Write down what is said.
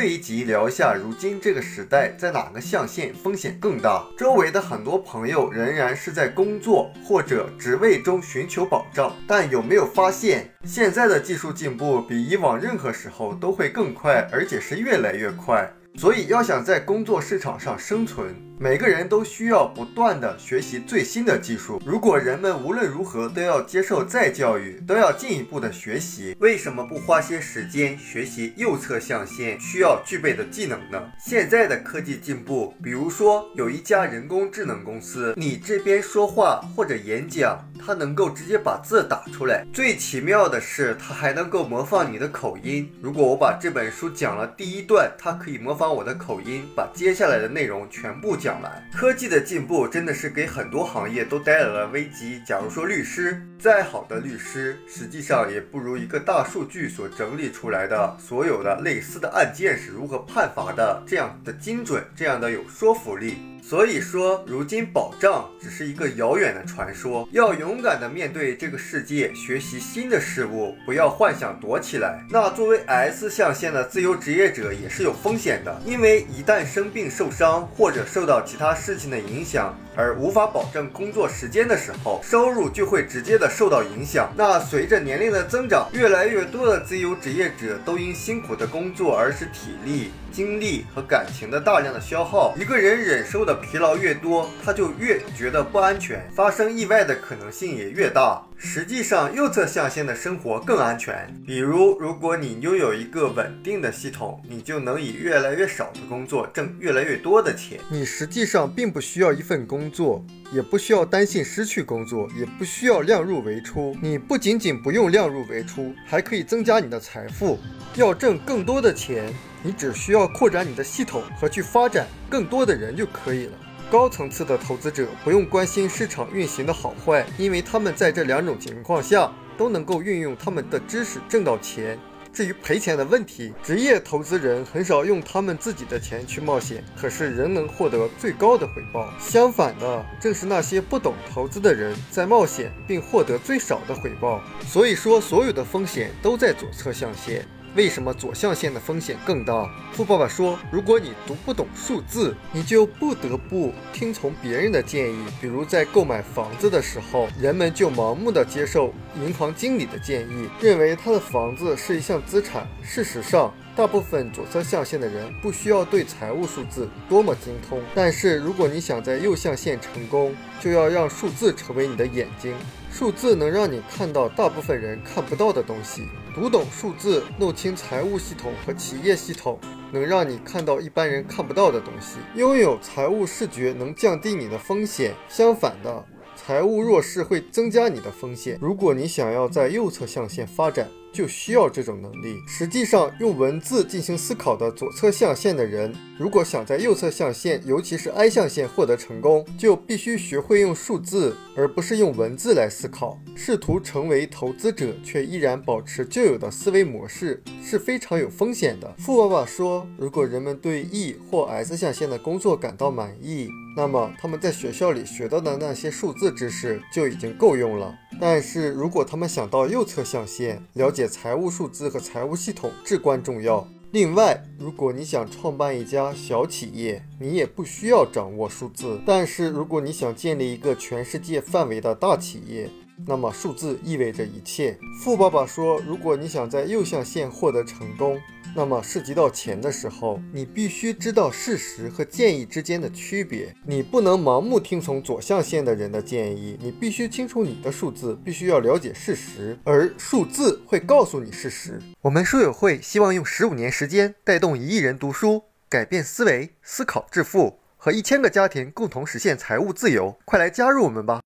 这一集聊一下，如今这个时代在哪个象限风险更大？周围的很多朋友仍然是在工作或者职位中寻求保障，但有没有发现，现在的技术进步比以往任何时候都会更快，而且是越来越快。所以，要想在工作市场上生存，每个人都需要不断的学习最新的技术。如果人们无论如何都要接受再教育，都要进一步的学习，为什么不花些时间学习右侧象限需要具备的技能呢？现在的科技进步，比如说有一家人工智能公司，你这边说话或者演讲。它能够直接把字打出来，最奇妙的是，它还能够模仿你的口音。如果我把这本书讲了第一段，它可以模仿我的口音，把接下来的内容全部讲完。科技的进步真的是给很多行业都带来了危机。假如说律师，再好的律师，实际上也不如一个大数据所整理出来的所有的类似的案件是如何判罚的这样的精准，这样的有说服力。所以说，如今保障只是一个遥远的传说，要勇敢的面对这个世界，学习新的事物，不要幻想躲起来。那作为 S 象限的自由职业者也是有风险的，因为一旦生病受伤或者受到其他事情的影响。而无法保证工作时间的时候，收入就会直接的受到影响。那随着年龄的增长，越来越多的自由职业者都因辛苦的工作而使体力、精力和感情的大量的消耗。一个人忍受的疲劳越多，他就越觉得不安全，发生意外的可能性也越大。实际上，右侧象限的生活更安全。比如，如果你拥有一个稳定的系统，你就能以越来越少的工作挣越来越多的钱。你实际上并不需要一份工作，也不需要担心失去工作，也不需要量入为出。你不仅仅不用量入为出，还可以增加你的财富。要挣更多的钱，你只需要扩展你的系统和去发展更多的人就可以了。高层次的投资者不用关心市场运行的好坏，因为他们在这两种情况下都能够运用他们的知识挣到钱。至于赔钱的问题，职业投资人很少用他们自己的钱去冒险，可是仍能获得最高的回报。相反的，正是那些不懂投资的人在冒险并获得最少的回报。所以说，所有的风险都在左侧象限。为什么左象限的风险更大？富爸爸说，如果你读不懂数字，你就不得不听从别人的建议。比如在购买房子的时候，人们就盲目的接受银行经理的建议，认为他的房子是一项资产。事实上，大部分左侧象限的人不需要对财务数字多么精通。但是如果你想在右象限成功，就要让数字成为你的眼睛。数字能让你看到大部分人看不到的东西。读懂数字，弄清财务系统和企业系统，能让你看到一般人看不到的东西。拥有财务视觉能降低你的风险，相反的，财务弱势会增加你的风险。如果你想要在右侧象限发展，就需要这种能力。实际上，用文字进行思考的左侧象限的人，如果想在右侧象限，尤其是 I 象限获得成功，就必须学会用数字，而不是用文字来思考。试图成为投资者，却依然保持旧有的思维模式，是非常有风险的。富爸爸说，如果人们对 E 或 S 象限的工作感到满意，那么他们在学校里学到的那些数字知识就已经够用了。但是如果他们想到右侧象限，了解财务数字和财务系统至关重要。另外，如果你想创办一家小企业，你也不需要掌握数字。但是如果你想建立一个全世界范围的大企业，那么数字意味着一切。富爸爸说，如果你想在右象限获得成功。那么涉及到钱的时候，你必须知道事实和建议之间的区别。你不能盲目听从左象限的人的建议，你必须清楚你的数字，必须要了解事实，而数字会告诉你事实。我们书友会希望用十五年时间带动一亿人读书，改变思维，思考致富，和一千个家庭共同实现财务自由。快来加入我们吧！